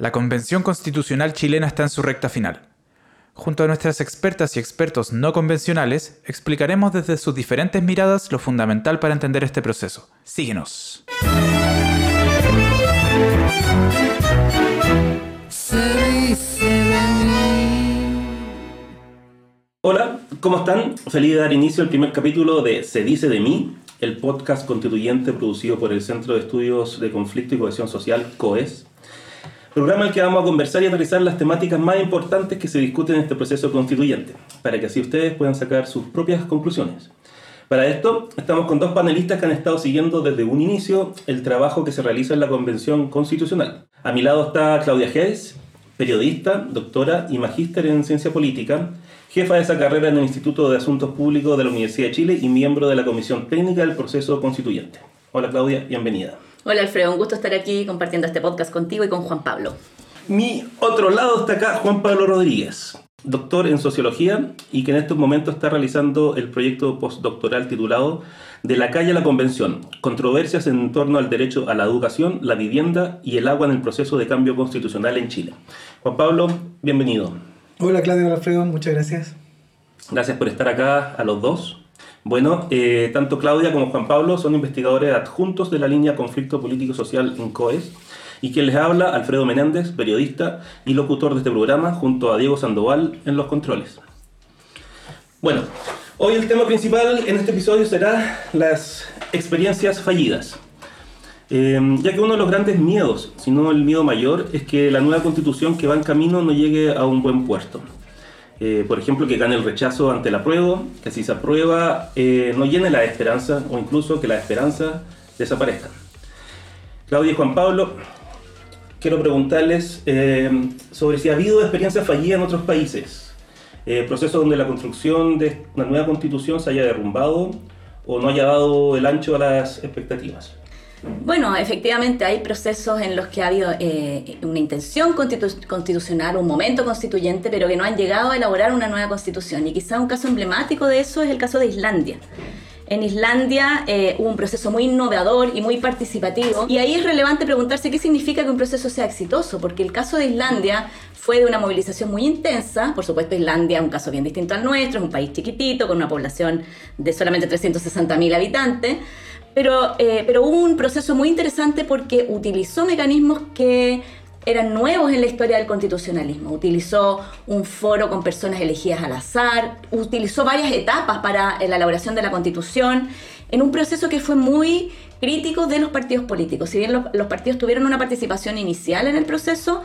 La Convención Constitucional chilena está en su recta final. Junto a nuestras expertas y expertos no convencionales, explicaremos desde sus diferentes miradas lo fundamental para entender este proceso. Síguenos. Hola, ¿cómo están? Feliz de dar inicio al primer capítulo de Se dice de mí, el podcast constituyente producido por el Centro de Estudios de Conflicto y Cohesión Social, COES programa en el que vamos a conversar y analizar las temáticas más importantes que se discuten en este proceso constituyente, para que así ustedes puedan sacar sus propias conclusiones. Para esto, estamos con dos panelistas que han estado siguiendo desde un inicio el trabajo que se realiza en la Convención Constitucional. A mi lado está Claudia Hayes, periodista, doctora y magíster en ciencia política, jefa de esa carrera en el Instituto de Asuntos Públicos de la Universidad de Chile y miembro de la Comisión Técnica del Proceso Constituyente. Hola Claudia, bienvenida. Hola Alfredo, un gusto estar aquí compartiendo este podcast contigo y con Juan Pablo. Mi otro lado está acá Juan Pablo Rodríguez, doctor en sociología y que en estos momentos está realizando el proyecto postdoctoral titulado De la calle a la convención, controversias en torno al derecho a la educación, la vivienda y el agua en el proceso de cambio constitucional en Chile. Juan Pablo, bienvenido. Hola Claudio Alfredo, muchas gracias. Gracias por estar acá a los dos. Bueno, eh, tanto Claudia como Juan Pablo son investigadores adjuntos de la línea Conflicto Político Social en COES y quien les habla, Alfredo Menéndez, periodista y locutor de este programa, junto a Diego Sandoval en los controles. Bueno, hoy el tema principal en este episodio será las experiencias fallidas. Eh, ya que uno de los grandes miedos, si no el miedo mayor, es que la nueva constitución que va en camino no llegue a un buen puerto. Eh, por ejemplo, que gane el rechazo ante la prueba, que si se aprueba eh, no llene la esperanza o incluso que la esperanza desaparezca. Claudia y Juan Pablo, quiero preguntarles eh, sobre si ha habido experiencias fallidas en otros países, procesos donde la construcción de una nueva constitución se haya derrumbado o no haya dado el ancho a las expectativas. Bueno, efectivamente hay procesos en los que ha habido eh, una intención constitucional, un momento constituyente, pero que no han llegado a elaborar una nueva constitución. Y quizá un caso emblemático de eso es el caso de Islandia. En Islandia eh, hubo un proceso muy innovador y muy participativo. Y ahí es relevante preguntarse qué significa que un proceso sea exitoso, porque el caso de Islandia fue de una movilización muy intensa. Por supuesto, Islandia es un caso bien distinto al nuestro, es un país chiquitito, con una población de solamente 360.000 habitantes. Pero, eh, pero hubo un proceso muy interesante porque utilizó mecanismos que eran nuevos en la historia del constitucionalismo. Utilizó un foro con personas elegidas al azar, utilizó varias etapas para la elaboración de la constitución, en un proceso que fue muy crítico de los partidos políticos. Si bien los, los partidos tuvieron una participación inicial en el proceso,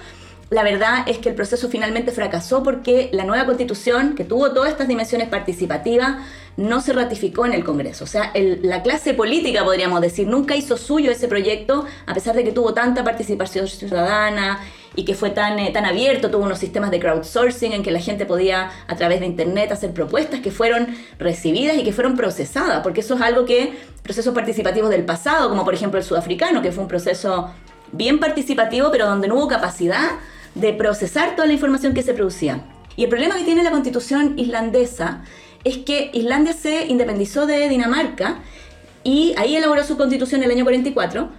la verdad es que el proceso finalmente fracasó porque la nueva constitución, que tuvo todas estas dimensiones participativas, no se ratificó en el Congreso. O sea, la clase política, podríamos decir, nunca hizo suyo ese proyecto, a pesar de que tuvo tanta participación ciudadana y que fue tan, eh, tan abierto, tuvo unos sistemas de crowdsourcing en que la gente podía a través de Internet hacer propuestas que fueron recibidas y que fueron procesadas, porque eso es algo que procesos participativos del pasado, como por ejemplo el sudafricano, que fue un proceso bien participativo, pero donde no hubo capacidad de procesar toda la información que se producía. Y el problema que tiene la constitución islandesa es que Islandia se independizó de Dinamarca y ahí elaboró su constitución en el año 44,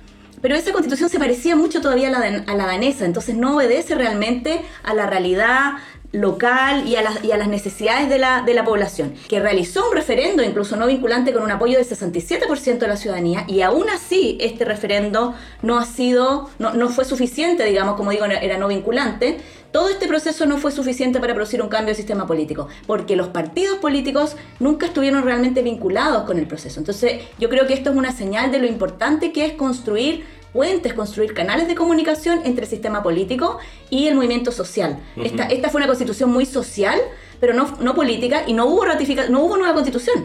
pero esa constitución se parecía mucho todavía a la, a la danesa, entonces no obedece realmente a la realidad local y a, las, necesidades de la, de la, población, que realizó un referendo incluso no vinculante con un apoyo del 67% de la ciudadanía y aún así este referendo no ha sido, no, no fue suficiente, digamos, como digo, era no vinculante. Todo este proceso no fue suficiente para producir un cambio de sistema político, porque los partidos políticos nunca estuvieron realmente vinculados con el proceso. Entonces, yo creo que esto es una señal de lo importante que es construir puentes, construir canales de comunicación entre el sistema político y el movimiento social. esta, esta fue una constitución muy social, pero no, no política, y no hubo, ratifica, no hubo nueva constitución.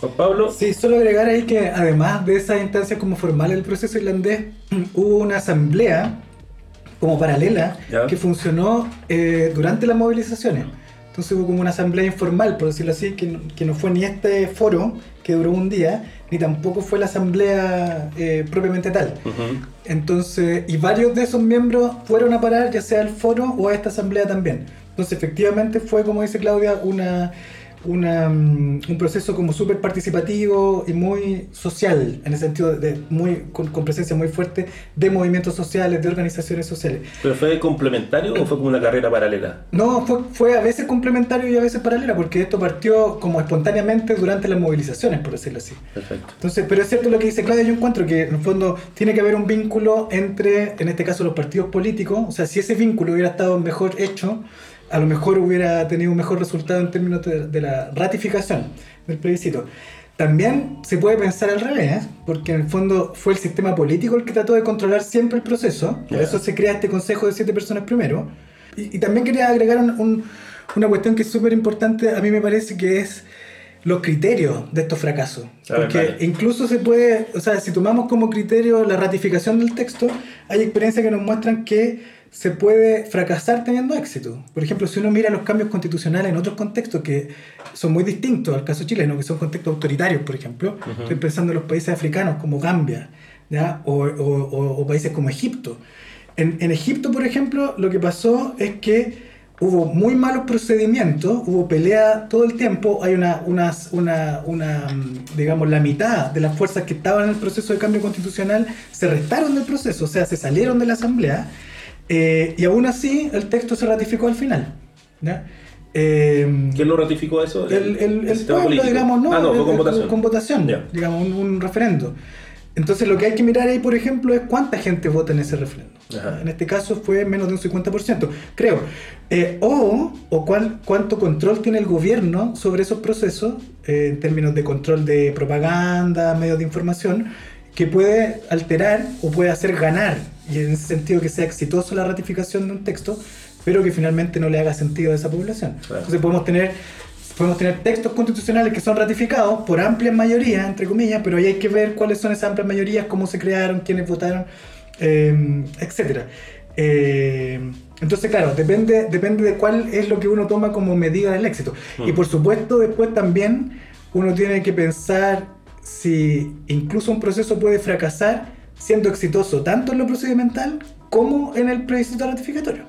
Juan Pablo. Sí, solo agregar ahí que además de esa instancia como formal del proceso irlandés, hubo una asamblea como paralela que funcionó eh, durante las movilizaciones. Entonces hubo como una asamblea informal, por decirlo así, que, que no fue ni este foro que duró un día, ni tampoco fue la asamblea eh, propiamente tal. Entonces, y varios de esos miembros fueron a parar ya sea al foro o a esta asamblea también. Entonces, efectivamente fue, como dice Claudia, una, una, mm, un proceso como súper participativo y muy social, en el sentido de muy con, presencia muy fuerte de movimientos sociales, de organizaciones sociales. ¿Pero fue complementario o fue como una carrera paralela? No, fue, fue a veces complementario y a veces paralela, porque esto partió como espontáneamente durante las movilizaciones, por decirlo así. Perfecto. Entonces, pero es cierto lo que dice Claudia, yo encuentro que en el fondo tiene que haber un vínculo entre, en este caso, los partidos políticos, o sea, si ese vínculo hubiera estado mejor hecho, a lo mejor hubiera tenido un mejor resultado en términos de, la ratificación del plebiscito. También se puede pensar al revés, porque en el fondo fue el sistema político el que trató de controlar siempre el proceso, por eso se crea este consejo de siete personas primero. Y, también quería agregar una cuestión que es súper importante, a mí me parece que es los criterios de estos fracasos. Porque incluso se puede, o sea, si tomamos como criterio la ratificación del texto, hay experiencias que nos muestran que se puede fracasar teniendo éxito. Por ejemplo, si uno mira los cambios constitucionales en otros contextos que son muy distintos al caso chileno, que son contextos autoritarios, por ejemplo, estoy pensando en los países africanos como Gambia, ¿ya? O, o, países como Egipto. En, en, Egipto, por ejemplo, lo que pasó es que hubo muy malos procedimientos, hubo pelea todo el tiempo, hay una, una, una, una, digamos, la mitad de las fuerzas que estaban en el proceso de cambio constitucional se restaron del proceso, o sea, se salieron de la asamblea eh, y aún así, el texto se ratificó al final. Eh, ¿Quién lo ratificó eso? El, el, el, pueblo, digamos, ¿no? Ah, no, fue con votación. Con votación, digamos, un, referendo. Entonces lo que hay que mirar ahí, por ejemplo, es cuánta gente vota en ese referendo. En este caso fue menos de un 50%, creo. Eh, o o cuál, cuánto control tiene el gobierno sobre esos procesos, en términos de control de propaganda, medios de información, que puede alterar o puede hacer ganar y en ese sentido que sea exitoso la ratificación de un texto, pero que finalmente no le haga sentido a esa población. Entonces podemos tener, podemos tener textos constitucionales que son ratificados por amplia mayoría, entre comillas, pero ahí hay que ver cuáles son esas amplias mayorías, cómo se crearon, quiénes votaron, eh, etc. Eh, entonces, claro, depende, depende de cuál es lo que uno toma como medida del éxito. Y mm. por supuesto, después también uno tiene que pensar si incluso un proceso puede fracasar siendo exitoso tanto en lo procedimental como en el plebiscito ratificatorio.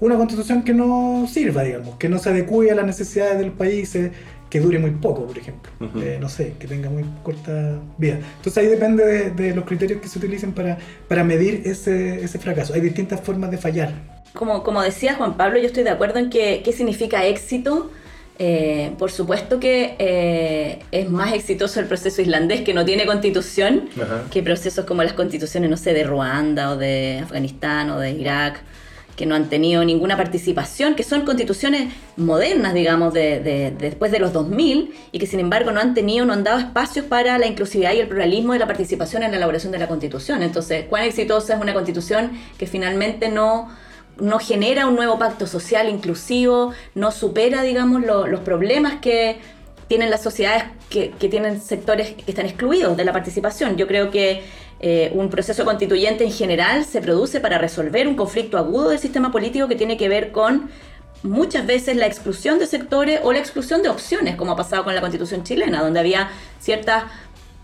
Una constitución que no sirva, digamos, que no se adecue a las necesidades del país, eh, que dure muy poco, por ejemplo. Eh, no sé, que tenga muy corta vida. Entonces ahí depende de, los criterios que se utilicen para, para medir ese, ese, fracaso. Hay distintas formas de fallar. Como, como decía Juan Pablo, yo estoy de acuerdo en que qué significa éxito eh, por supuesto que eh, es más exitoso el proceso islandés que no tiene constitución que procesos como las constituciones, no sé, de Ruanda o de Afganistán o de Irak, que no han tenido ninguna participación, que son constituciones modernas, digamos, de, después de los 2000 y que sin embargo no han tenido, no han dado espacios para la inclusividad y el pluralismo de la participación en la elaboración de la constitución. Entonces, ¿cuán exitosa es una constitución que finalmente no no genera un nuevo pacto social inclusivo, no supera, digamos, los problemas que tienen las sociedades que, tienen sectores que están excluidos de la participación. Yo creo que eh, un proceso constituyente en general se produce para resolver un conflicto agudo del sistema político que tiene que ver con muchas veces la exclusión de sectores o la exclusión de opciones, como ha pasado con la constitución chilena, donde había ciertas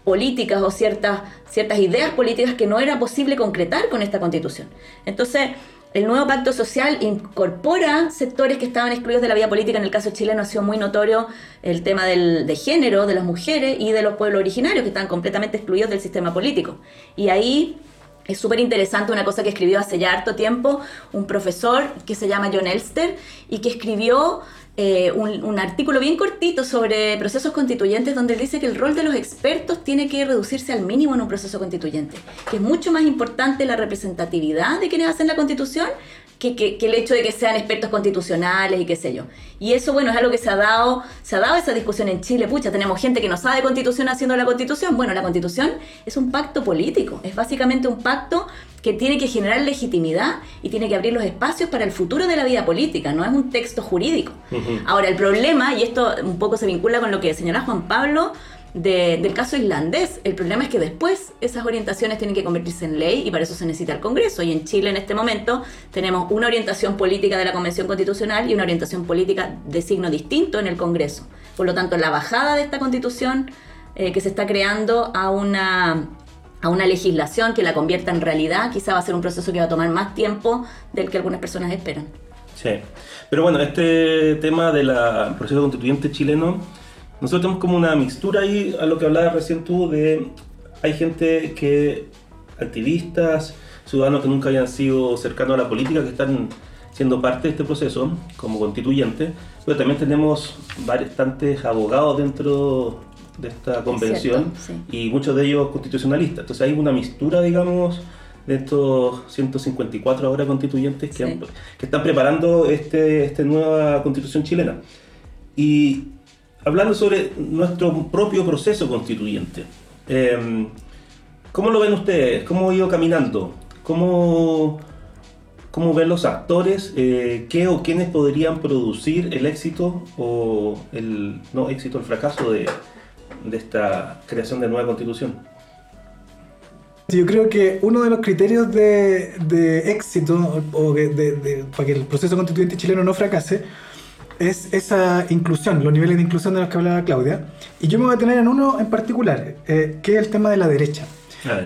políticas o ciertas, ciertas ideas políticas que no era posible concretar con esta constitución. Entonces, el nuevo pacto social incorpora sectores que estaban excluidos de la vida política. En el caso chileno ha sido muy notorio el tema del, de género, de las mujeres y de los pueblos originarios que están completamente excluidos del sistema político. Y ahí es súper interesante una cosa que escribió hace ya harto tiempo un profesor que se llama John Elster y que escribió eh, un, artículo bien cortito sobre procesos constituyentes donde dice que el rol de los expertos tiene que reducirse al mínimo en un proceso constituyente, que es mucho más importante la representatividad de quienes hacen la constitución que, el hecho de que sean expertos constitucionales y qué sé yo. Y eso, bueno, es algo que se ha dado, se ha dado esa discusión en Chile. Pucha, tenemos gente que no sabe constitución haciendo la constitución. Bueno, la constitución es un pacto político, es básicamente un pacto que tiene que generar legitimidad y tiene que abrir los espacios para el futuro de la vida política, no es un texto jurídico. Ahora, el problema, y esto un poco se vincula con lo que señala Juan Pablo, del caso islandés. El problema es que después esas orientaciones tienen que convertirse en ley y para eso se necesita el Congreso. Y en Chile en este momento tenemos una orientación política de la Convención Constitucional y una orientación política de signo distinto en el Congreso. Por lo tanto, la bajada de esta constitución eh, que se está creando a una a una legislación que la convierta en realidad, quizá va a ser un proceso que va a tomar más tiempo del que algunas personas esperan. Sí. Pero bueno, este tema del proceso constituyente chileno, nosotros tenemos como una mixtura ahí a lo que hablabas recién tú de hay gente que, activistas, ciudadanos que nunca hayan sido cercanos a la política, que están siendo parte de este proceso como constituyente, pero también tenemos bastantes abogados dentro de esta convención y muchos de ellos constitucionalistas. Entonces hay una mistura, digamos, de estos 154 ahora constituyentes que, que están preparando este, esta nueva constitución chilena. Y hablando sobre nuestro propio proceso constituyente, eh, ¿cómo lo ven ustedes? ¿Cómo ha ido caminando? ¿Cómo, cómo ven los actores? Eh, ¿Qué o quiénes podrían producir el éxito o el no éxito, el fracaso de, de esta creación de nueva constitución? Yo creo que uno de los criterios de, de éxito o de, para que el proceso constituyente chileno no fracase es esa inclusión, los niveles de inclusión de los que hablaba Claudia. Y yo me voy a tener en uno en particular, eh, que es el tema de la derecha.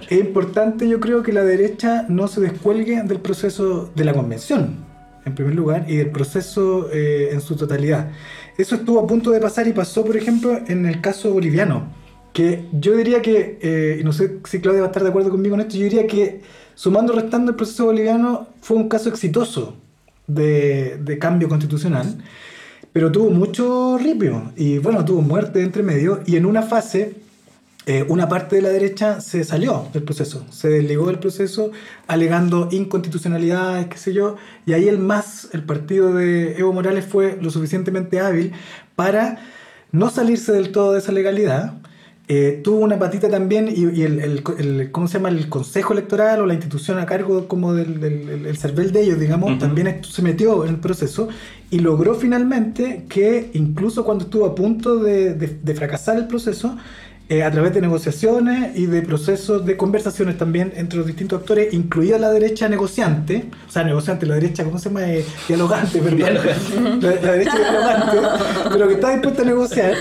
Es importante, yo creo, que la derecha no se descuelgue del proceso de la convención, en primer lugar, y del proceso eh, en su totalidad. Eso estuvo a punto de pasar y pasó, por ejemplo, en el caso boliviano que yo diría que, eh, y no sé si Claudia va a estar de acuerdo conmigo en esto, yo diría que sumando restando el proceso boliviano fue un caso exitoso de, de cambio constitucional, pero tuvo mucho ripio y bueno, tuvo muerte entre medio y en una fase eh, una parte de la derecha se salió del proceso, se desligó del proceso alegando inconstitucionalidades, qué sé yo, y ahí el MAS, el partido de Evo Morales, fue lo suficientemente hábil para no salirse del todo de esa legalidad, eh, tuvo una patita también y, el, ¿cómo se llama? El consejo electoral o la institución a cargo como del, del CERVEL de ellos, digamos, también se metió en el proceso y logró finalmente que incluso cuando estuvo a punto de, de fracasar el proceso, eh, a través de negociaciones y de procesos de conversaciones también entre los distintos actores, incluida la derecha negociante, o sea, negociante, la derecha, ¿cómo se llama? Eh, dialogante, perdón. La, derecha dialogante, pero que está dispuesta a negociar.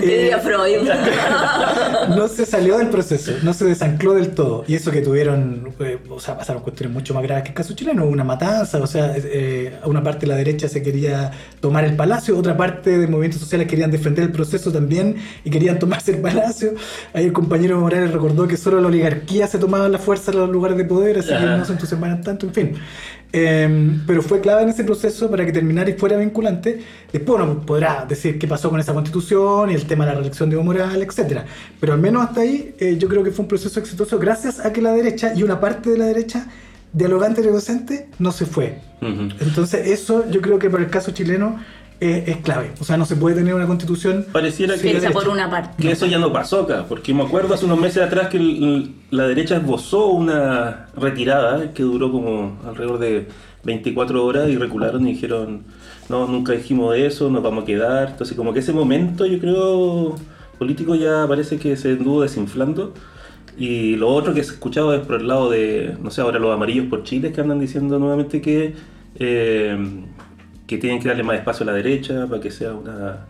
Eh, no se salió del proceso, no se desancló del todo. Y eso que tuvieron, o sea, pasaron cuestiones mucho más graves que el caso chileno, una matanza, o sea, a una parte de la derecha se quería tomar el palacio, otra parte de movimientos sociales querían defender el proceso también y querían tomarse el palacio. Ahí el compañero Morales recordó que solo la oligarquía se tomaba la fuerza en los lugares de poder, así que no se entusiasmaban tanto, en fin. Em, pero fue clave en ese proceso para que terminara y fuera vinculante. Después uno podrá decir qué pasó con esa constitución y el tema de la reelección de Evo Morales, etc. Pero al menos hasta ahí eh, yo creo que fue un proceso exitoso gracias a que la derecha y una parte de la derecha dialogante y negociante no se fue. Entonces eso yo creo que para el caso chileno es, clave. O sea, no se puede tener una constitución. Pareciera que, por una parte. que eso ya no pasó acá, porque me acuerdo hace unos meses atrás que la derecha esbozó una retirada que duró como alrededor de 24 horas y recularon y dijeron, no, nunca dijimos eso, nos vamos a quedar. Entonces, como que ese momento, yo creo, político ya parece que se anduvo desinflando. Y lo otro que se escuchado es por el lado de, no sé, ahora los amarillos por Chile que andan diciendo nuevamente que. Eh, que tienen que darle más espacio a la derecha para que sea una,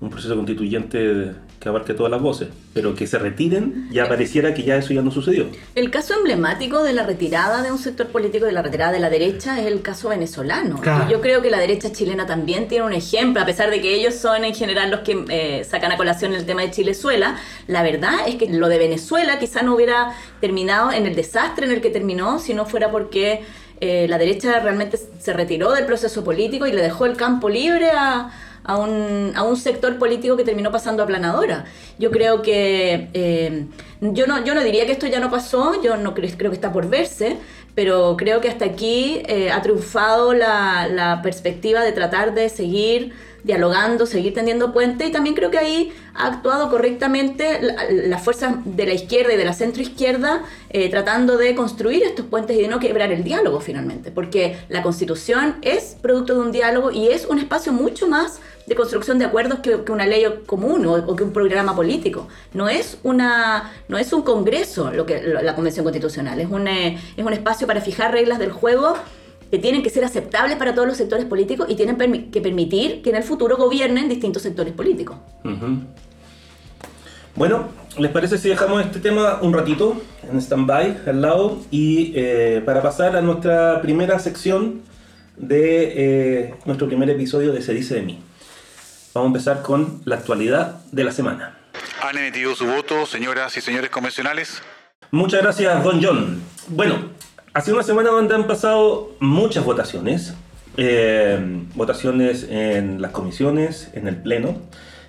un proceso constituyente que abarque todas las voces, pero que se retiren, ya pareciera que ya eso ya no sucedió. El caso emblemático de la retirada de un sector político, de la retirada de la derecha, es el caso venezolano. Y yo creo que la derecha chilena también tiene un ejemplo, a pesar de que ellos son en general los que eh, sacan a colación el tema de Chilezuela, la verdad es que lo de Venezuela quizá no hubiera terminado en el desastre en el que terminó si no fuera porque eh, la derecha realmente se retiró del proceso político y le dejó el campo libre a, un, a un, sector político que terminó pasando a planadora. Yo creo que, eh, yo, no, yo no diría que esto ya no pasó, yo no creo, creo que está por verse, pero creo que hasta aquí eh, ha triunfado la, la perspectiva de tratar de seguir dialogando, seguir tendiendo puente y también creo que ahí ha actuado correctamente las fuerzas de la izquierda y de la centroizquierda eh, tratando de construir estos puentes y de no quebrar el diálogo finalmente, porque la constitución es producto de un diálogo y es un espacio mucho más de construcción de acuerdos que, una ley común o, que un programa político. No es, una, no es un congreso lo que, la convención constitucional, es un, eh, es un espacio para fijar reglas del juego que tienen que ser aceptables para todos los sectores políticos y tienen que permitir que en el futuro gobiernen distintos sectores políticos. Bueno, ¿les parece si dejamos este tema un ratito en stand-by al lado y eh, para pasar a nuestra primera sección de eh, nuestro primer episodio de Se dice de mí. Vamos a empezar con la actualidad de la semana. ¿Han emitido su voto, señoras y señores convencionales? Muchas gracias, Don John. Bueno, hace una semana donde han pasado muchas votaciones. Eh, votaciones en las comisiones, en el Pleno.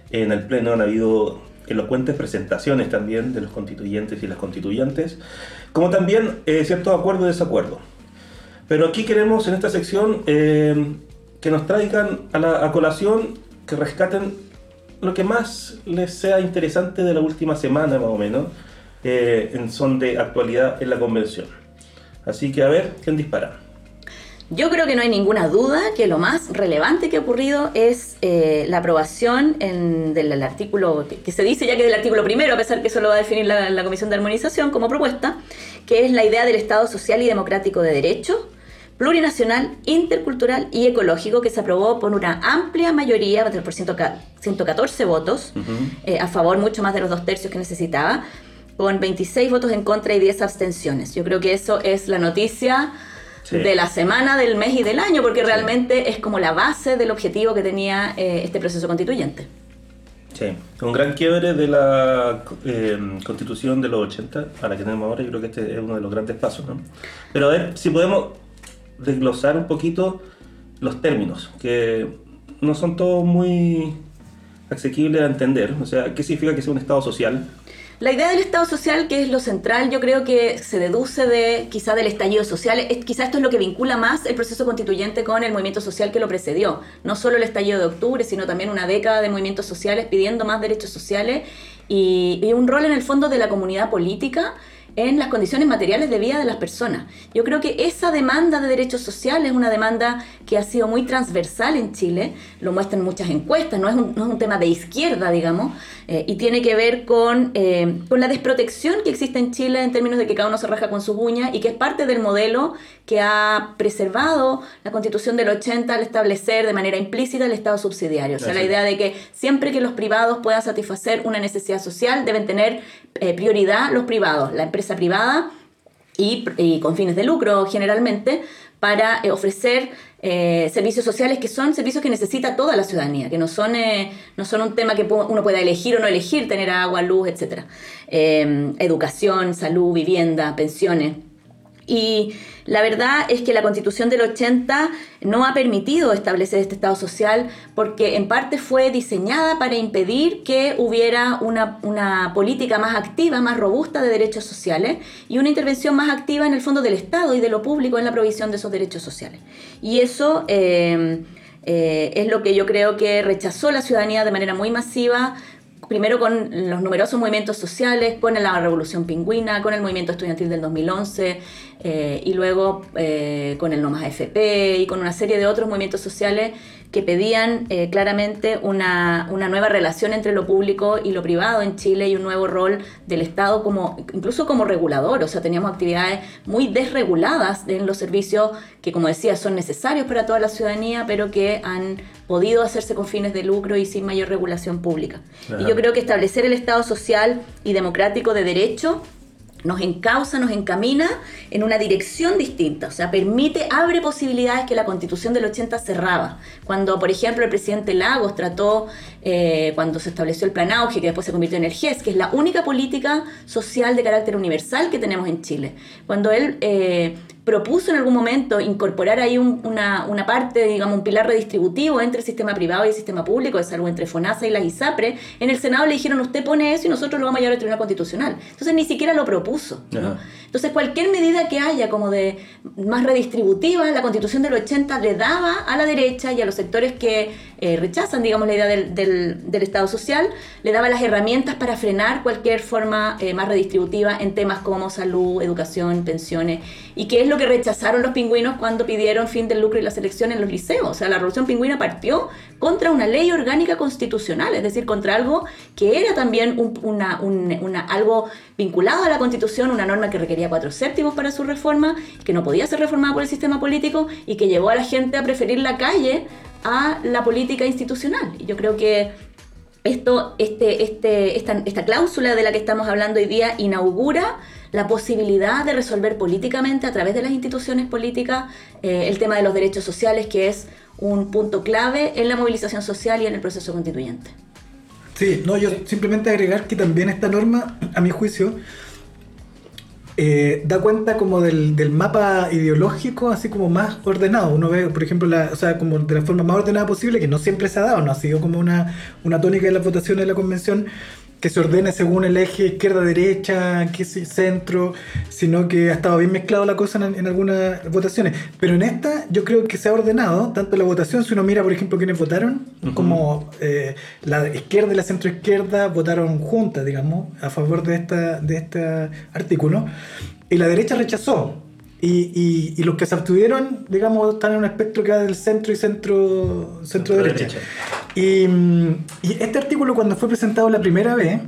En el Pleno han habido elocuentes presentaciones también de los constituyentes y las constituyentes, como también eh, ciertos acuerdos y desacuerdos. Pero aquí queremos en esta sección eh, que nos traigan a la a colación, que rescaten lo que más les sea interesante de la última semana más o menos, eh, en son de actualidad en la convención. Así que a ver, ¿quién dispara? Yo creo que no hay ninguna duda que lo más relevante que ha ocurrido es eh, la aprobación del artículo, que, se dice ya que es del artículo primero, a pesar que eso lo va a definir la, Comisión de Armonización como propuesta, que es la idea del Estado social y democrático de derecho, plurinacional, intercultural y ecológico, que se aprobó por una amplia mayoría, por 114 votos, eh, a favor mucho más de los dos tercios que necesitaba, con 26 votos en contra y 10 abstenciones. Yo creo que eso es la noticia de la semana, del mes y del año, porque realmente es como la base del objetivo que tenía eh, este proceso constituyente. Sí, un gran quiebre de la eh, constitución de los 80 a la que tenemos ahora, yo creo que este es uno de los grandes pasos. ¿no? Pero a ver si podemos desglosar un poquito los términos, que no son todos muy asequibles a entender. O sea, ¿qué significa que sea un Estado social? La idea del Estado social, que es lo central, yo creo que se deduce de quizá del estallido social. Es, quizá esto es lo que vincula más el proceso constituyente con el movimiento social que lo precedió. No solo el estallido de octubre, sino también una década de movimientos sociales pidiendo más derechos sociales y, y un rol en el fondo de la comunidad política en las condiciones materiales de vida de las personas. Yo creo que esa demanda de derechos sociales es una demanda que ha sido muy transversal en Chile, lo muestran muchas encuestas, no es un, no es un tema de izquierda, digamos, eh, y tiene que ver con, eh, con la desprotección que existe en Chile en términos de que cada uno se raja con sus uñas y que es parte del modelo que ha preservado la constitución del 80 al establecer de manera implícita el Estado subsidiario. O sea, la idea de que siempre que los privados puedan satisfacer una necesidad social, deben tener eh, prioridad los privados, la empresa privada y, con fines de lucro generalmente, para eh, ofrecer eh, servicios sociales que son servicios que necesita toda la ciudadanía, que no son, no son un tema que uno pueda elegir o no elegir, tener agua, luz, etc. educación, salud, vivienda, pensiones. Y la verdad es que la constitución del 80 no ha permitido establecer este Estado social porque en parte fue diseñada para impedir que hubiera una, política más activa, más robusta de derechos sociales y una intervención más activa en el fondo del Estado y de lo público en la provisión de esos derechos sociales. Y eso... Eh, eh, es lo que yo creo que rechazó la ciudadanía de manera muy masiva primero con los numerosos movimientos sociales, con la Revolución Pingüina, con el movimiento estudiantil del 2011 eh, y luego eh, con el No Más FP y con una serie de otros movimientos sociales que pedían eh, claramente una, nueva relación entre lo público y lo privado en Chile y un nuevo rol del Estado como incluso como regulador. O sea, teníamos actividades muy desreguladas en los servicios que, como decía, son necesarios para toda la ciudadanía, pero que han podido hacerse con fines de lucro y sin mayor regulación pública. Y yo creo que establecer el Estado social y democrático de derecho nos encausa, nos encamina en una dirección distinta, o sea, permite, abre posibilidades que la constitución del 80 cerraba. Cuando, por ejemplo, el presidente Lagos trató, eh, cuando se estableció el plan Auge, que después se convirtió en el GES, que es la única política social de carácter universal que tenemos en Chile. Cuando él eh, propuso en algún momento incorporar ahí una, una, parte, digamos, un pilar redistributivo entre el sistema privado y el sistema público, es algo entre FONASA y la ISAPRE, en el Senado le dijeron, usted pone eso y nosotros lo vamos a llevar al Tribunal Constitucional. Entonces ni siquiera lo propuso. Entonces cualquier medida que haya como de más redistributiva, la Constitución del 80 le daba a la derecha y a los sectores que eh, rechazan, digamos, la idea del, del, Estado social, le daba las herramientas para frenar cualquier forma eh, más redistributiva en temas como salud, educación, pensiones, y que es lo que rechazaron los pingüinos cuando pidieron fin del lucro y la selección en los liceos. O sea, la revolución pingüina partió contra una ley orgánica constitucional, es decir, contra algo que era también una, algo vinculado a la constitución, una norma que requería cuatro séptimos para su reforma, que no podía ser reformada por el sistema político y que llevó a la gente a preferir la calle a la política institucional. Y yo creo que esto, este, este, esta, cláusula de la que estamos hablando hoy día inaugura la posibilidad de resolver políticamente a través de las instituciones políticas eh, el tema de los derechos sociales, que es un punto clave en la movilización social y en el proceso constituyente. Sí, no, yo simplemente agregar que también esta norma, a mi juicio, eh, da cuenta como del, del, mapa ideológico así como más ordenado. Uno ve, por ejemplo, la, o sea, como de la forma más ordenada posible, que no siempre se ha dado, no ha sido como una, una tónica de las votaciones de la convención, que se ordene según el eje izquierda-derecha, que centro, sino que ha estado bien mezclado la cosa en, algunas votaciones. Pero en esta yo creo que se ha ordenado tanto la votación, si uno mira, por ejemplo, quienes votaron, como eh, la izquierda y la centroizquierda votaron juntas, digamos, a favor de, esta, de este artículo, y la derecha rechazó. Y, y, los que se abstuvieron, digamos, están en un espectro que va del centro y centro, centro, derecha. Y, y, este artículo, cuando fue presentado la primera vez,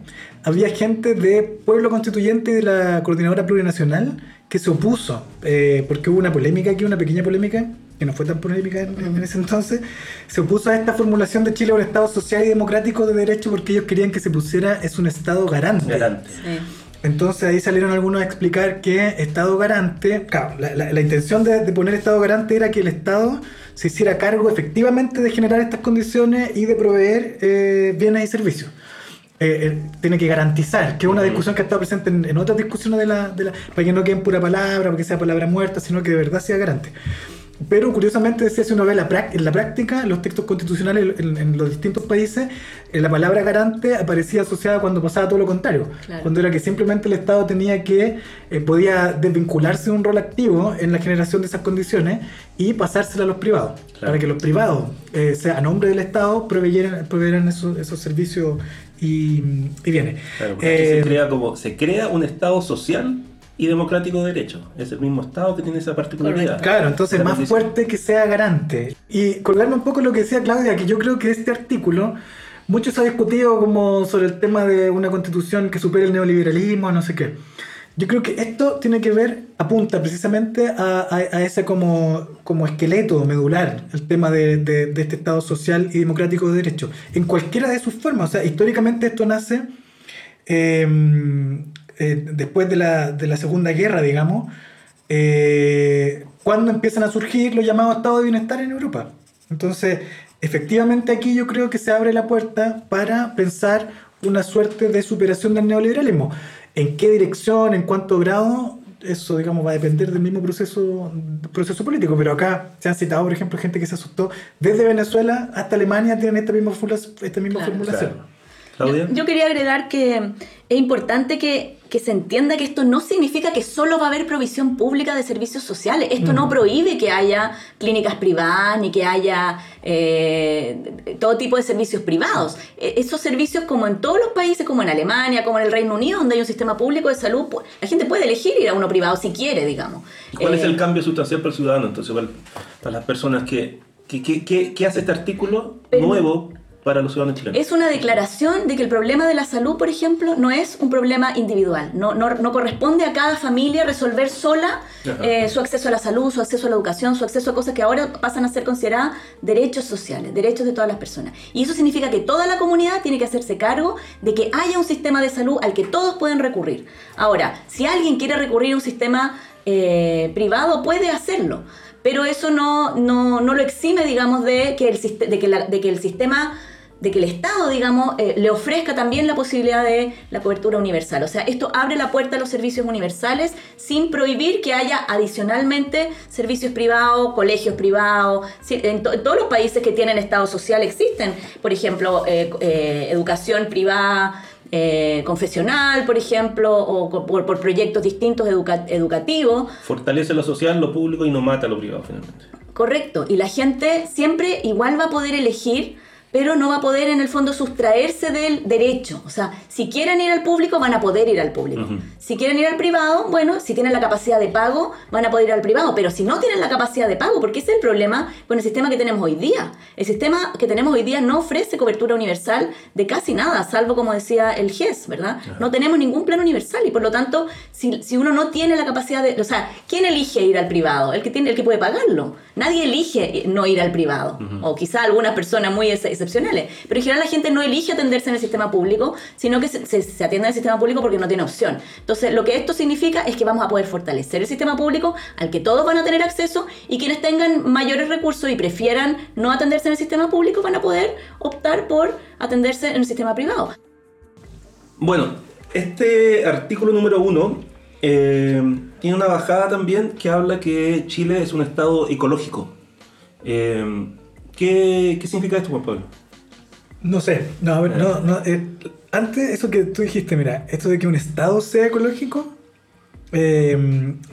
había gente de Pueblo Constituyente y de la Coordinadora Plurinacional que se opuso, eh, porque hubo una polémica aquí, una pequeña polémica, que no fue tan polémica en, ese entonces, se opuso a esta formulación de Chile un Estado social y democrático de derecho porque ellos querían que se pusiera es un Estado garante. garante. Entonces ahí salieron algunos a explicar que Estado garante, claro, la, intención de, poner Estado garante era que el Estado se hiciera cargo efectivamente de generar estas condiciones y de proveer eh, bienes y servicios. Eh, eh, tiene que garantizar, que es una discusión que ha estado presente en, otras discusiones de la, de la, para que no quede en pura palabra, para que sea palabra muerta, sino que de verdad sea garante. Pero curiosamente, si uno ve la en la práctica, los textos constitucionales en, los distintos países, eh, la palabra garante aparecía asociada cuando pasaba todo lo contrario. Cuando era que simplemente el Estado tenía que, eh, podía desvincularse de un rol activo en la generación de esas condiciones y pasársela a los privados. Para que los privados, eh, sea, a nombre del Estado, proveyeran, proveyeran esos, esos servicios y, y bienes. se, crea como, se crea un Estado social y democrático de derecho. Es el mismo Estado que tiene esa particularidad. Claro, entonces más fuerte que sea garante. Y colgarme un poco lo que decía Claudia, que yo creo que este artículo, mucho se ha discutido como sobre el tema de una constitución que supere el neoliberalismo, no sé qué. Yo creo que esto tiene que ver, apunta precisamente a, a, ese como, como esqueleto medular, el tema de, de, este Estado social y democrático de derecho, en cualquiera de sus formas. O sea, históricamente esto nace eh, eh, después de la, de la, Segunda Guerra, digamos, eh, cuando empiezan a surgir los llamados estados de bienestar en Europa. Entonces, efectivamente aquí yo creo que se abre la puerta para pensar una suerte de superación del neoliberalismo. ¿En qué dirección, en cuánto grado? Eso, digamos, va a depender del mismo proceso, proceso político. Pero acá se han citado, por ejemplo, gente que se asustó. Desde Venezuela hasta Alemania tienen esta misma, esta misma formulación. yo quería agregar que es importante que que se entienda que esto no significa que solo va a haber provisión pública de servicios sociales. Esto no mm. prohíbe que haya clínicas privadas ni que haya eh, todo tipo de servicios privados. E, esos servicios, como en todos los países, como en Alemania, como en el Reino Unido, donde hay un sistema público de salud, la gente puede elegir ir a uno privado si quiere, digamos. ¿Cuál es el eh, cambio sustancial para el ciudadano? Entonces, para, las personas que... ¿Qué, hace este artículo nuevo para los ciudadanos chilenos. Es una declaración de que el problema de la salud, por ejemplo, no es un problema individual. No, no, no corresponde a cada familia resolver sola eh, su acceso a la salud, su acceso a la educación, su acceso a cosas que ahora pasan a ser consideradas derechos sociales, derechos de todas las personas. Y eso significa que toda la comunidad tiene que hacerse cargo de que haya un sistema de salud al que todos pueden recurrir. Ahora, si alguien quiere recurrir a un sistema eh, privado, puede hacerlo. Pero eso no, no, no lo exime, digamos, de que el, de que de que el sistema de que el Estado, digamos, eh, le ofrezca también la posibilidad de la cobertura universal. O sea, esto abre la puerta a los servicios universales sin prohibir que haya adicionalmente servicios privados, colegios privados. En, todos los países que tienen Estado social existen, por ejemplo, eh, eh, educación privada. confesional, por ejemplo, o por, proyectos distintos educativos. Fortalece lo social, lo público y no mata lo privado finalmente. Correcto, y la gente siempre igual va a poder elegir pero no va a poder en el fondo sustraerse del derecho. O sea, si quieren ir al público, van a poder ir al público. Si quieren ir al privado, bueno, si tienen la capacidad de pago, van a poder ir al privado. Pero si no tienen la capacidad de pago, porque ese es el problema con el sistema que tenemos hoy día. El sistema que tenemos hoy día no ofrece cobertura universal de casi nada, salvo como decía el GES, ¿verdad? No tenemos ningún plan universal y por lo tanto, si, si, uno no tiene la capacidad de... O sea, ¿quién elige ir al privado? El que, tiene, el que puede pagarlo. Nadie elige no ir al privado. O quizá alguna persona muy excepcionales. Pero en general la gente no elige atenderse en el sistema público, sino que se, se, atiende en el sistema público porque no tiene opción. Entonces, lo que esto significa es que vamos a poder fortalecer el sistema público al que todos van a tener acceso y quienes tengan mayores recursos y prefieran no atenderse en el sistema público van a poder optar por atenderse en el sistema privado. Bueno, este artículo número uno eh, tiene una bajada también que habla que Chile es un estado ecológico. Eh, ¿qué, ¿qué, significa esto, Juan Pablo? No sé, no, a ver, no, no eh, antes eso que tú dijiste, mira, esto de que un estado sea ecológico, a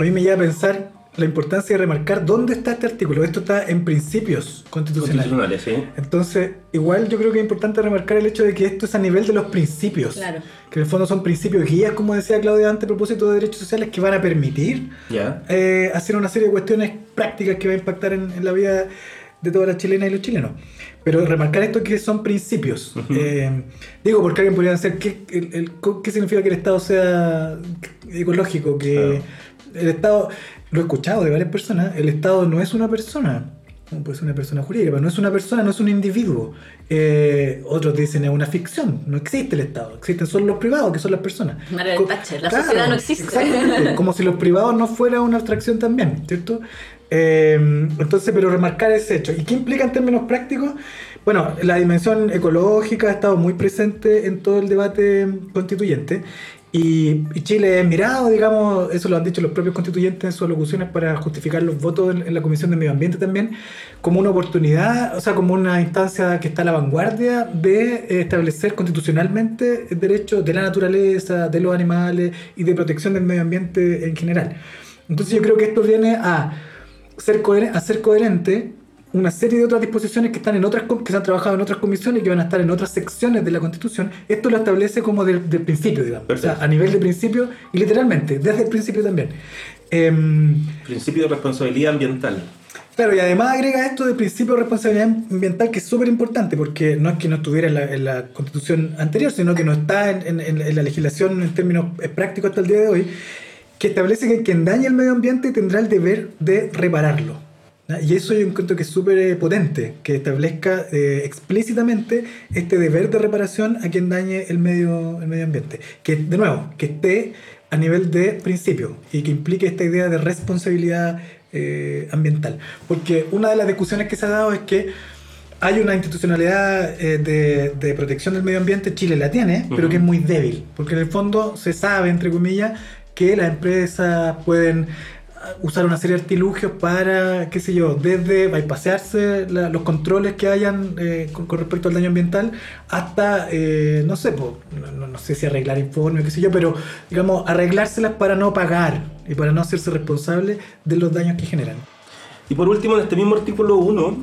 mí me lleva a pensar la importancia de remarcar dónde está este artículo. Esto está en principios constitucionales. ¿sí? Entonces, igual yo creo que es importante remarcar el hecho de que esto es a nivel de los principios. Claro. Que en el fondo son principios guías, como decía Claudia antes, a propósito de derechos sociales, que van a permitir eh, hacer una serie de cuestiones prácticas que va a impactar en, la vida de todas las chilenas y los chilenos. Pero remarcar esto que son principios. Eh, digo, porque alguien podría decir, ¿qué, ¿qué significa que el Estado sea ecológico? Que el Estado lo he escuchado de varias personas, el Estado no es una persona, puede ser una persona jurídica, pero no es una persona, no es un individuo. Eh, otros dicen es una ficción, no existe el Estado, existen solo los privados, que son las personas. Margaret Thatcher, la sociedad no existe. como si los privados no fuera una abstracción también, ¿cierto? Eh, entonces, pero remarcar ese hecho. ¿Y qué implica en términos prácticos? Bueno, la dimensión ecológica ha estado muy presente en todo el debate constituyente y, Chile es mirado, digamos, eso lo han dicho los propios constituyentes en sus alocuciones para justificar los votos en, la Comisión de Medio Ambiente también, como una oportunidad, o sea, como una instancia que está a la vanguardia de eh, establecer constitucionalmente derechos de la naturaleza, de los animales y de protección del medio ambiente en general. Entonces yo creo que esto viene a ser, a ser coherente una serie de otras disposiciones que están en otras que se han trabajado en otras comisiones y que van a estar en otras secciones de la Constitución. Esto lo establece como del, principio, digamos. O sea, a nivel de principio y literalmente, desde el principio también. Em, principio de responsabilidad ambiental. Claro, y además agrega esto de principio de responsabilidad ambiental que es súper importante porque no es que no estuviera en la, constitución anterior, sino que no está en, en, la legislación en términos prácticos hasta el día de hoy, que establece que quien daña el medio ambiente tendrá el deber de repararlo. Y eso yo encuentro que es súper eh, potente, que establezca eh, explícitamente este deber de reparación a quien dañe el medio, el medio ambiente. Que, de nuevo, que esté a nivel de principio y que implique esta idea de responsabilidad eh, ambiental. Porque una de las discusiones que se ha dado es que hay una institucionalidad de, de, protección del medio ambiente, Chile la tiene, pero que es muy débil, porque en el fondo se sabe, entre comillas, que las empresas pueden usar una serie de artilugios para, qué sé yo, desde bypasearse los controles que hayan eh, con, respecto al daño ambiental hasta, eh, no sé, no, sé si arreglar informes, qué sé yo, pero digamos, arreglárselas para no pagar y para no hacerse responsable de los daños que generan. Y por último, en este mismo artículo 1,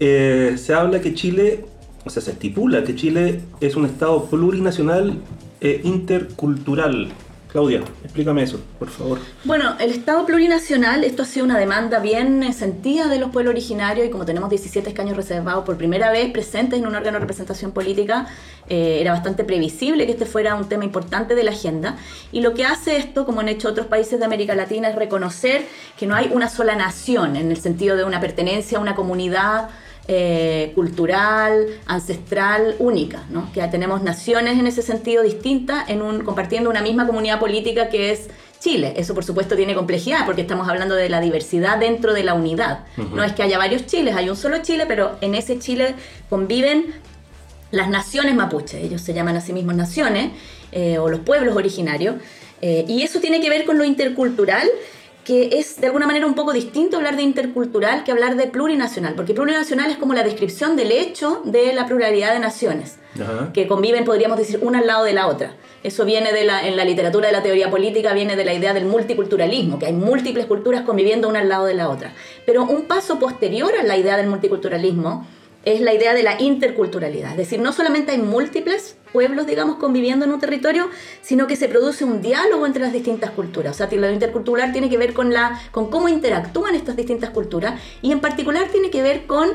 eh, se habla que Chile, o sea, se estipula que Chile es un Estado plurinacional e intercultural Claudia, explícame eso, por favor. Bueno, el Estado plurinacional, esto ha sido una demanda bien sentida de los pueblos originarios y como tenemos 17 escaños reservados por primera vez presentes en un órgano de representación política, eh, era bastante previsible que este fuera un tema importante de la agenda. Y lo que hace esto, como han hecho otros países de América Latina, es reconocer que no hay una sola nación en el sentido de una pertenencia a una comunidad eh, cultural, ancestral, única, ¿no? que tenemos naciones en ese sentido distintas, en un, compartiendo una misma comunidad política que es Chile. Eso por supuesto tiene complejidad porque estamos hablando de la diversidad dentro de la unidad. No es que haya varios Chiles, hay un solo Chile, pero en ese Chile conviven las naciones mapuche, ellos se llaman a sí mismos naciones, eh, o los pueblos originarios, eh, y eso tiene que ver con lo intercultural que es de alguna manera un poco distinto hablar de intercultural que hablar de plurinacional, porque plurinacional es como la descripción del hecho de la pluralidad de naciones, que conviven, podríamos decir, una al lado de la otra. Eso viene de la, en la literatura de la teoría política, viene de la idea del multiculturalismo, que hay múltiples culturas conviviendo una al lado de la otra. Pero un paso posterior a la idea del multiculturalismo es la idea de la interculturalidad, es decir, no solamente hay múltiples pueblos, digamos, conviviendo en un territorio, sino que se produce un diálogo entre las distintas culturas. O sea, lo intercultural tiene que ver con, la, con cómo interactúan estas distintas culturas y en particular tiene que ver con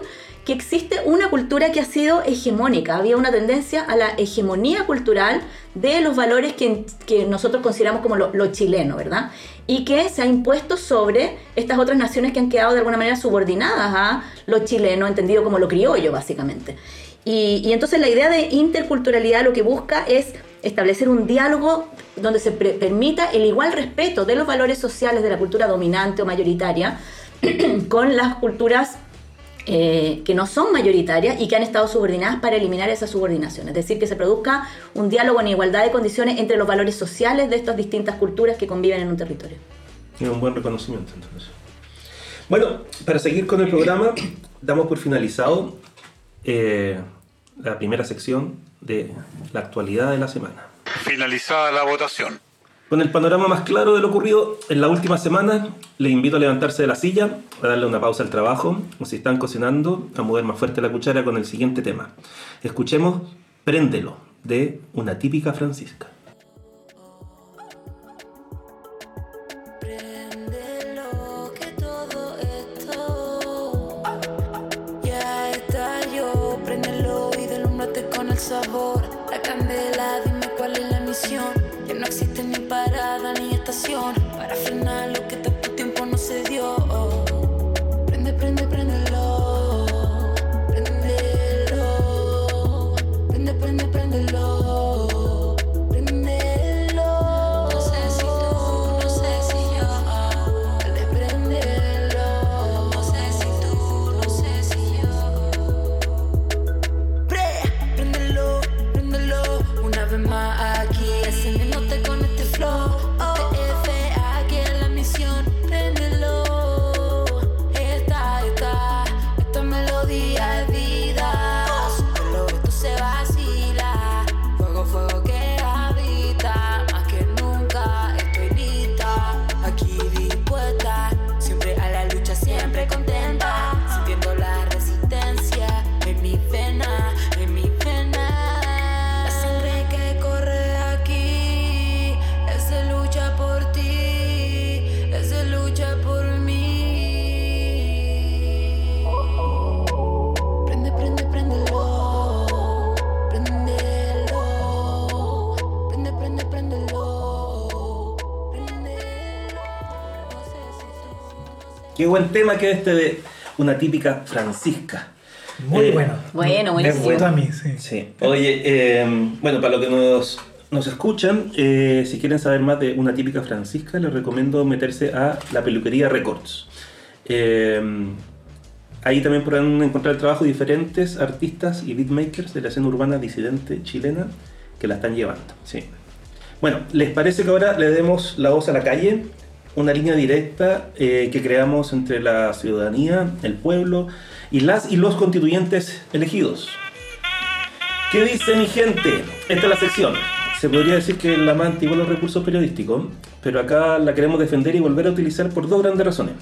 que existe una cultura que ha sido hegemónica. Había una tendencia a la hegemonía cultural de los valores que, que nosotros consideramos como lo, chileno, ¿verdad? Y que se ha impuesto sobre estas otras naciones que han quedado de alguna manera subordinadas a lo chileno, entendido como lo criollo, básicamente. Y, entonces la idea de interculturalidad lo que busca es establecer un diálogo donde se permita el igual respeto de los valores sociales de la cultura dominante o mayoritaria con las culturas eh, que no son mayoritarias y que han estado subordinadas para eliminar esa subordinación. Es decir, que se produzca un diálogo en igualdad de condiciones entre los valores sociales de estas distintas culturas que conviven en un territorio. Tiene un buen reconocimiento entonces. Bueno, para seguir con el programa, damos por finalizado eh, la primera sección de la actualidad de la semana. Finalizada la votación. Con el panorama más claro de lo ocurrido en la última semana, le invito a levantarse de la silla, a darle una pausa al trabajo, o si están cocinando, a mover más fuerte la cuchara con el siguiente tema. Escuchemos Préndelo, de una típica Francisca. sabor, la candela, dime cuál es la misión. Que no existe ni parada ni estación para frenar lo que tanto Qué buen tema que este de una típica Francisca. Muy Eh, bueno. Bueno, Me buenísimo. gustó a mí, sí. Sí. Oye, eh, bueno, para los que nos, nos escuchan, eh, si quieren saber más de una típica Francisca, les recomiendo meterse a la peluquería Records. Eh, ahí también podrán encontrar trabajo de diferentes artistas y beatmakers de la escena urbana disidente chilena que la están llevando. Sí. Bueno, ¿les parece que ahora le demos la voz a la calle? Una línea directa eh, que creamos entre la ciudadanía, el pueblo y las y los constituyentes elegidos. ¿Qué dice mi gente? Esta es la sección. Se podría decir que la más antigua los recursos periodísticos, pero acá la queremos defender y volver a utilizar por dos grandes razones.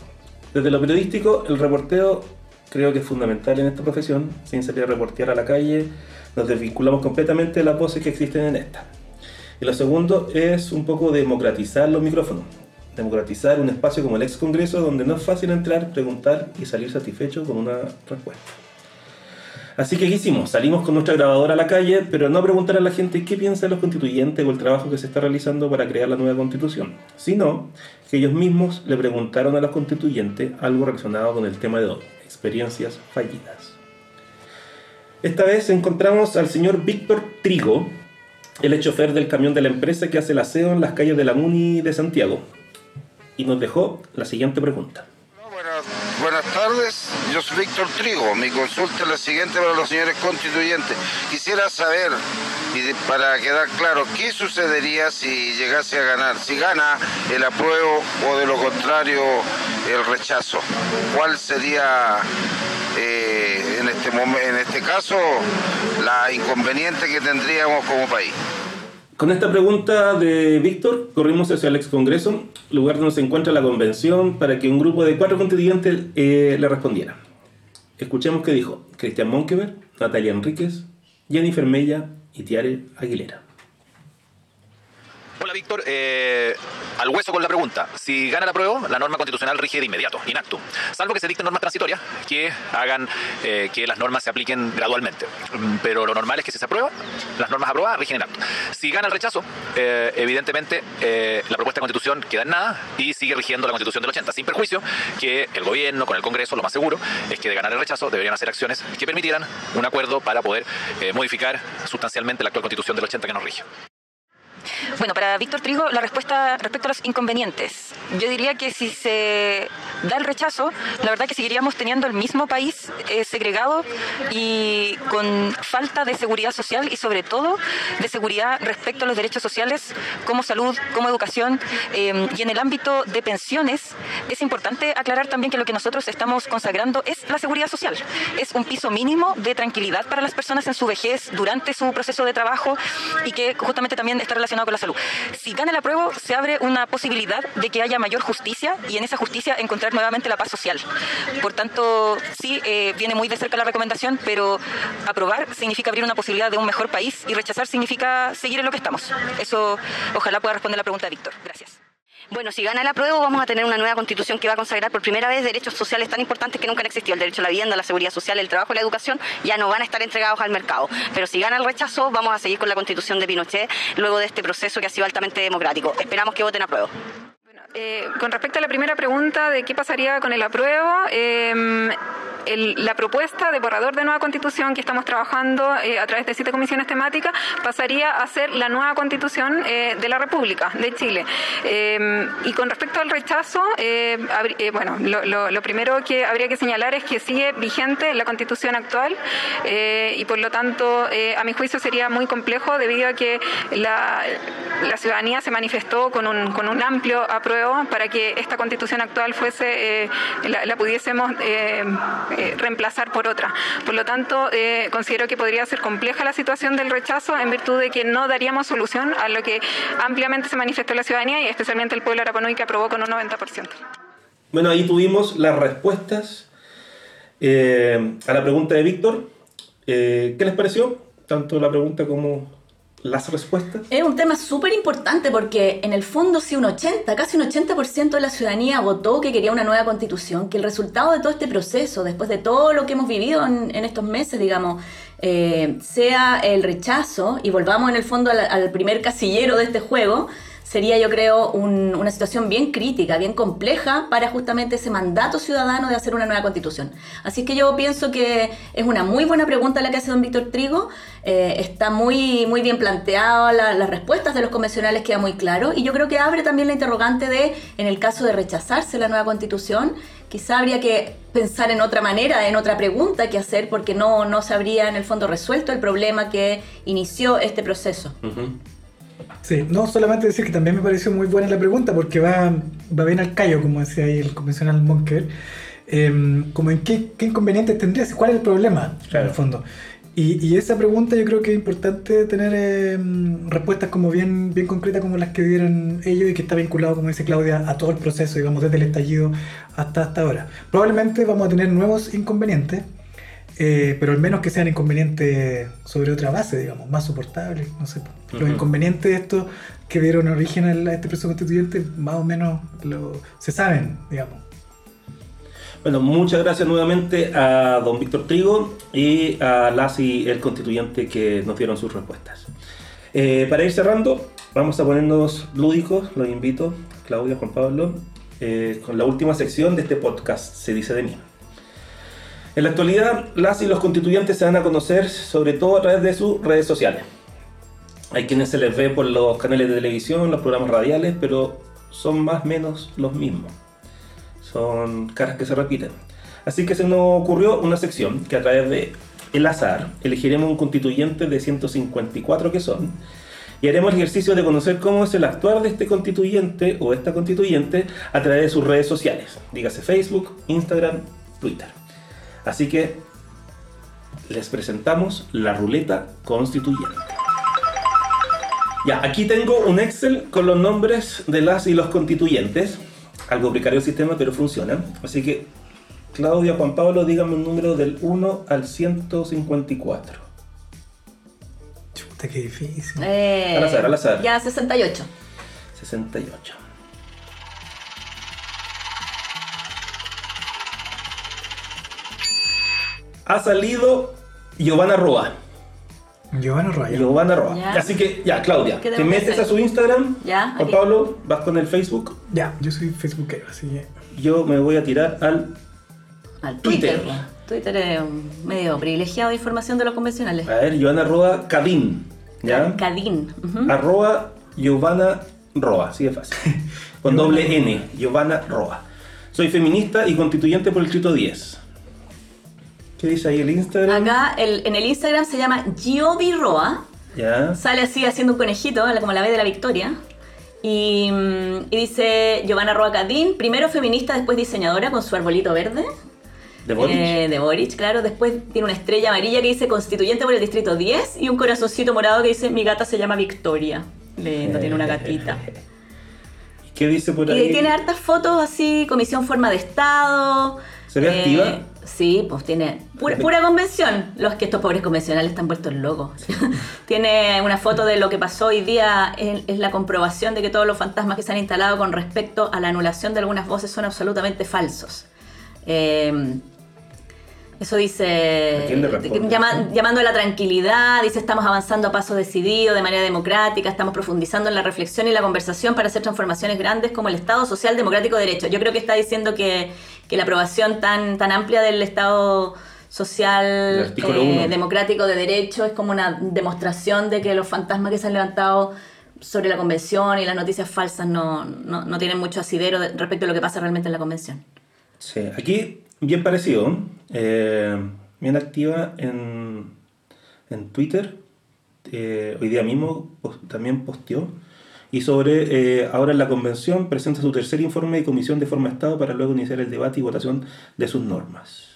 Desde lo periodístico, el reporteo creo que es fundamental en esta profesión. Sin salir a reportear a la calle, nos desvinculamos completamente de las voces que existen en esta. Y lo segundo es un poco democratizar los micrófonos. Democratizar un espacio como el ex Congreso donde no es fácil entrar, preguntar y salir satisfecho con una respuesta. Así que, ¿qué hicimos? Salimos con nuestra grabadora a la calle, pero no preguntar a la gente qué piensan los constituyentes o el trabajo que se está realizando para crear la nueva constitución, sino que ellos mismos le preguntaron a los constituyentes algo relacionado con el tema de hoy, experiencias fallidas. Esta vez encontramos al señor Víctor Trigo, el chofer del camión de la empresa que hace el aseo en las calles de la Muni de Santiago, y nos dejó la siguiente pregunta. Buenas, tardes, yo soy Víctor Trigo. Mi consulta es la siguiente para los señores constituyentes. Quisiera saber, y para quedar claro, qué sucedería si llegase a ganar, si gana el apruebo o de lo contrario el rechazo. ¿Cuál sería eh, en, este en este caso la inconveniente que tendríamos como país? Con esta pregunta de Víctor, corrimos hacia el ex Congreso, lugar donde se encuentra la convención, para que un grupo de cuatro constituyentes eh, le respondiera. Escuchemos qué dijo Cristian Monkever, Natalia Enríquez, Jennifer Mella y Tiare Aguilera. Víctor, eh, al hueso con la pregunta. Si gana la prueba, la norma constitucional rige de inmediato, inacto, salvo que se dicten normas transitorias que hagan eh, que las normas se apliquen gradualmente. Mm, Pero lo normal es que si se aprueba, las normas aprobadas rigen inacto. Si gana el rechazo, eh, evidentemente la propuesta de constitución queda en nada y sigue rigiendo la constitución del 80, sin perjuicio que el gobierno con el Congreso, lo más seguro, es que de ganar el rechazo deberían hacer acciones que permitieran un acuerdo para poder modificar sustancialmente la actual constitución del 80 que nos rige. Bueno, para Víctor Trigo, la respuesta respecto a los inconvenientes. Yo diría que si se da el rechazo, la verdad que seguiríamos teniendo el mismo país eh, segregado y con falta de seguridad social y sobre todo de seguridad respecto a los derechos sociales como salud, como educación eh, y en el ámbito de pensiones es importante aclarar también que lo que nosotros estamos consagrando es la seguridad social. Es un piso mínimo de tranquilidad para las personas en su vejez durante su proceso de trabajo y que justamente también está relacionado con la salud. Si gana el apruebo, se abre una posibilidad de que haya mayor justicia y en esa justicia encontrar nuevamente la paz social. Por tanto, sí, eh, viene muy de cerca la recomendación, pero aprobar significa abrir una posibilidad de un mejor país y rechazar significa seguir en lo que estamos. Eso ojalá pueda responder la pregunta de Víctor. Gracias. Bueno, si gana el apruebo vamos a tener una nueva constitución que va a consagrar por primera vez derechos sociales tan importantes que nunca han existido. El derecho a la vivienda, la seguridad social, el trabajo y la educación ya no van a estar entregados al mercado. Pero si gana el rechazo vamos a seguir con la constitución de Pinochet luego de este proceso que ha sido altamente democrático. Esperamos que voten apruebo. Eh, con respecto a la primera pregunta de qué pasaría con el apruebo, el- la propuesta de borrador de nueva constitución que estamos trabajando eh, a través de siete comisiones temáticas pasaría a ser la nueva constitución eh, de la República de Chile. Eh, y con respecto al rechazo, bueno, lo, primero que habría que señalar es que sigue vigente la constitución actual y por lo tanto, a mi juicio sería muy complejo debido a que la, la ciudadanía se manifestó con un, con un amplio apruebo para que esta constitución actual fuese, eh, la, pudiésemos eh, eh, reemplazar por otra. Por lo tanto, considero que podría ser compleja la situación del rechazo en virtud de que no daríamos solución a lo que ampliamente se manifestó la ciudadanía y especialmente el pueblo arapanuy que aprobó con un 90%. Bueno, ahí tuvimos las respuestas a la pregunta de Víctor. ¿Qué les pareció? Tanto la pregunta como las respuestas. Es un tema súper importante porque en el fondo si un 80, casi un 80% de la ciudadanía votó que quería una nueva constitución, que el resultado de todo este proceso, después de todo lo que hemos vivido en, en estos meses, digamos, eh, sea el rechazo y volvamos en el fondo al, al primer casillero de este juego, sería yo creo un- una situación bien crítica, bien compleja para justamente ese mandato ciudadano de hacer una nueva constitución. Así que yo pienso que es una muy buena pregunta la que hace don Víctor Trigo, eh, está muy, muy bien planteado, la- las respuestas de los convencionales queda muy claro y yo creo que abre también la interrogante de, en el caso de rechazarse la nueva constitución, quizá habría que pensar en otra manera, en otra pregunta que hacer porque no, no se habría en el fondo resuelto el problema que inició este proceso. Sí, no solamente decir que también me pareció muy buena la pregunta porque va, va bien al callo, como decía ahí el convencional Monker. Em, como en qué, qué inconvenientes tendrías, cuál es el problema, en el fondo. Y, y esa pregunta yo creo que es importante tener em, respuestas como bien, bien concretas como las que dieron ellos y que está vinculado, como dice Claudia, a todo el proceso, digamos, desde el estallido hasta, hasta ahora. Probablemente vamos a tener nuevos inconvenientes, eh, pero al menos que sean inconvenientes sobre otra base, digamos, más soportables, no sé. Los inconvenientes de estos que dieron origen a este proceso constituyente, más o menos lo- se saben, digamos. Bueno, muchas gracias nuevamente a don Víctor Trigo y a Lassi, el constituyente, que nos dieron sus respuestas. Eh, para ir cerrando, vamos a ponernos lúdicos, los invito, Claudia, Juan Pablo, eh, con la última sección de este podcast, Se dice de mí. En la actualidad, las y los constituyentes se dan a conocer sobre todo a través de sus redes sociales. Hay quienes se les ve por los canales de televisión, los programas radiales, pero son más o menos los mismos. Son caras que se repiten. Así que se nos ocurrió una sección que a través de el azar elegiremos un constituyente de 154 que son y haremos el ejercicio de conocer cómo es el actuar de este constituyente o esta constituyente a través de sus redes sociales, dígase Facebook, Instagram, Twitter. Así que les presentamos la ruleta constituyente. Ya, aquí tengo un Excel con los nombres de las y los constituyentes. Algo precario el sistema, pero funciona. Así que, Claudia, Juan Pablo, díganme un número del 1 al 154. Puta, qué difícil. Eh, Al azar, al azar. Ya 68. 68. Ha salido Giovanna Roa. Giovanna Roa. Giovanna Roa. Ya. Así que, ya, Claudia, ¿Qué te metes hacer? a su Instagram. Ya, Juan. Pablo, vas con el Facebook. Ya, yo soy Facebookero, así que. Yo me voy a tirar al. Al Twitter. Twitter. Twitter es un medio privilegiado de información de los convencionales. A ver, Giovanna Roa Cadín. ¿Ya? Cadín. Arroba Giovanna Roa, así de fácil. Con doble N, Giovanna Roa. Soy feminista y constituyente por el escrito 10. ¿Qué dice ahí el Instagram? Acá el- en el Instagram se llama Giovi Roa. Ya. Sale así haciendo un conejito, como la B de la Victoria. Y, mm, y dice Giovanna Roa Cadín, primero feminista, después diseñadora con su arbolito verde. De Boric. Eh, de Boric, claro. Después tiene una estrella amarilla que dice constituyente por el distrito 10 y un corazoncito morado que dice mi gata se llama Victoria. Lindo, tiene una gatita. ¿Qué dice por ahí? Y tiene hartas fotos así, comisión forma de estado. ¿Se ve Eh, activa? Sí, pues tiene pura, pura convención. Los que estos pobres convencionales están vueltos locos. tiene una foto de lo que pasó hoy día. Es, es la comprobación de que todos los fantasmas que se han instalado con respecto a la anulación de algunas voces son absolutamente falsos. Eh, eso dice, llama- llamando a la tranquilidad, dice estamos avanzando a paso decidido, de manera democrática, estamos profundizando en la reflexión y la conversación para hacer transformaciones grandes como el Estado Social Democrático de Derecho. Yo creo que está diciendo que, que la aprobación tan, tan amplia del Estado social eh, democrático de derecho es como una demostración de que los fantasmas que se han levantado sobre la convención y las noticias falsas no, no, no tienen mucho asidero de- respecto a lo que pasa realmente en la convención. Sí, aquí bien parecido. eh, bien activa en, en Twitter. eh, hoy día mismo también posteó. Y sobre, eh, ahora en la convención, presenta su tercer informe de comisión de forma de Estado para luego iniciar el debate y votación de sus normas.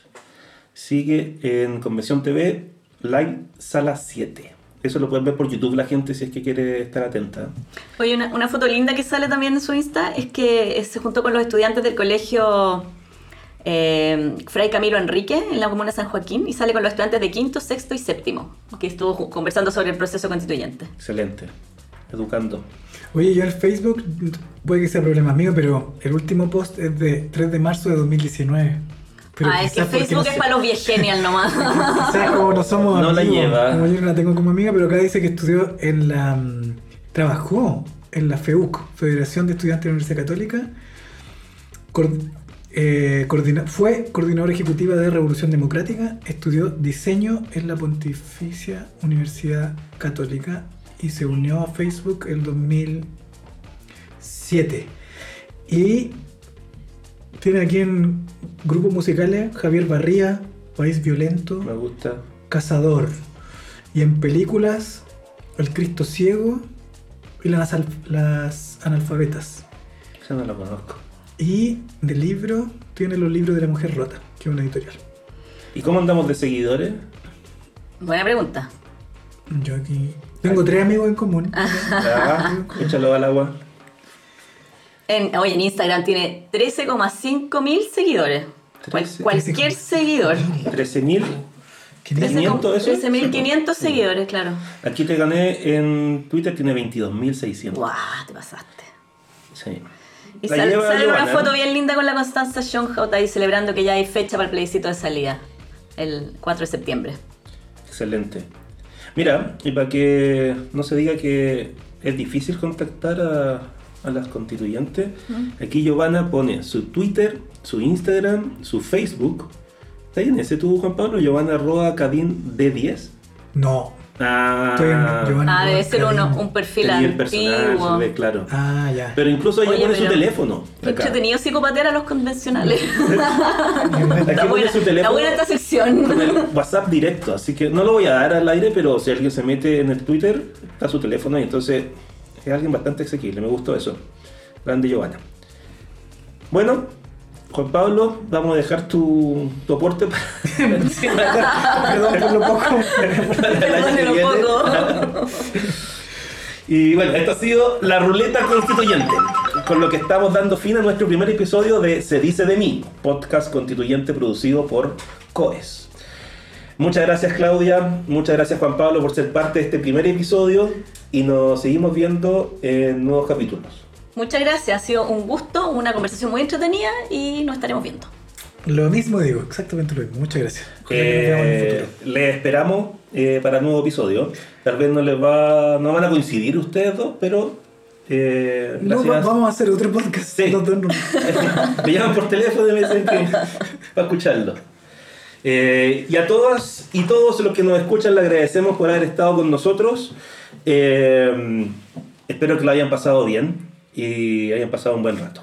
Sigue en Convención TV, Live Sala 7. Eso lo pueden ver por YouTube la gente si es que quiere estar atenta. Oye, una, una foto linda que sale también en su Insta es que se juntó con los estudiantes del colegio eh, Fray Camilo Enrique en la comuna de San Joaquín y sale con los estudiantes de quinto, sexto y séptimo, que estuvo conversando sobre el proceso constituyente. Excelente. Educando. Oye, yo en Facebook, puede que sea problema mío, pero el último post es de 3 de marzo de 2019. Pero ah, es que Facebook no es para los viegenial nomás. Quizás como no somos No la amigos, lleva. Como yo no la tengo como amiga, pero acá dice que estudió en la. mm, Trabajó en la FEUC, Federación de Estudiantes de la Universidad Católica. Eh, coordina- fue coordinadora ejecutiva de Revolución Democrática. Estudió diseño en la Pontificia Universidad Católica y se unió a Facebook el 2007. Y tiene aquí en grupos musicales Javier Barría, País Violento, Me gusta. Cazador. Y en películas, El Cristo Ciego y las, las Analfabetas. Esa no la conozco. Y de libro, tiene los libros de la mujer rota, que es una editorial. ¿Y cómo andamos de seguidores? Buena pregunta. Yo aquí tengo tres amigos en común. Ah, échalo al agua. En, oye, en Instagram tiene 13,5 mil seguidores. Cual- 13. cualquier seguidor. 13.000. 500 eso. 13.500 seguidores, claro. Aquí te gané en Twitter, tiene 22.600. Guau, te pasaste. Sí. Y sale, lleva sale una foto bien linda con la Constanza Schoenhout ahí celebrando que ya hay fecha para el plebiscito de salida. El 4 de septiembre. Excelente. Mira, y para que no se diga que es difícil contactar a, a las constituyentes, aquí Giovanna pone su Twitter, su Instagram, su Facebook. ¿Está ahí en ese tú, Juan Pablo? Giovanna arroba Cadín D10. No. Ah, Estoy en Giovanna Ah, debe ser uno, un perfil tenía el antiguo. ve claro. Ah, ya. Pero incluso ella Oye, pone su teléfono. Acá. entretenido psicopatear a los convencionales. Pone buena, su está teléfono. buena esta con sección. el WhatsApp directo, así que no lo voy a dar al aire, pero si alguien se mete en el Twitter, está su teléfono y entonces es alguien bastante asequible, me gustó eso. Grande Giovanna. Bueno, Juan Pablo, vamos a dejar tu, tu aporte para, Perdón por lo poco. viene. poco. Y bueno, esto ha sido la ruleta constituyente, con lo que estamos dando fin a nuestro primer episodio de Se dice de mí, podcast constituyente producido por COES. Muchas gracias Claudia, muchas gracias Juan Pablo por ser parte de este primer episodio y nos seguimos viendo en nuevos capítulos. Muchas gracias, ha sido un gusto, una conversación muy entretenida y nos estaremos viendo. Lo mismo digo, exactamente lo mismo. Muchas gracias. Eh, les esperamos eh, para nuevo episodio. Tal vez no les va, no van a coincidir ustedes dos, pero eh, No, va- vamos a hacer otro podcast. Sí. no. me llaman por teléfono y me dicen que para escucharlo. Eh, y a todas y todos los que nos escuchan le agradecemos por haber estado con nosotros. Eh, espero que lo hayan pasado bien y hayan pasado un buen rato.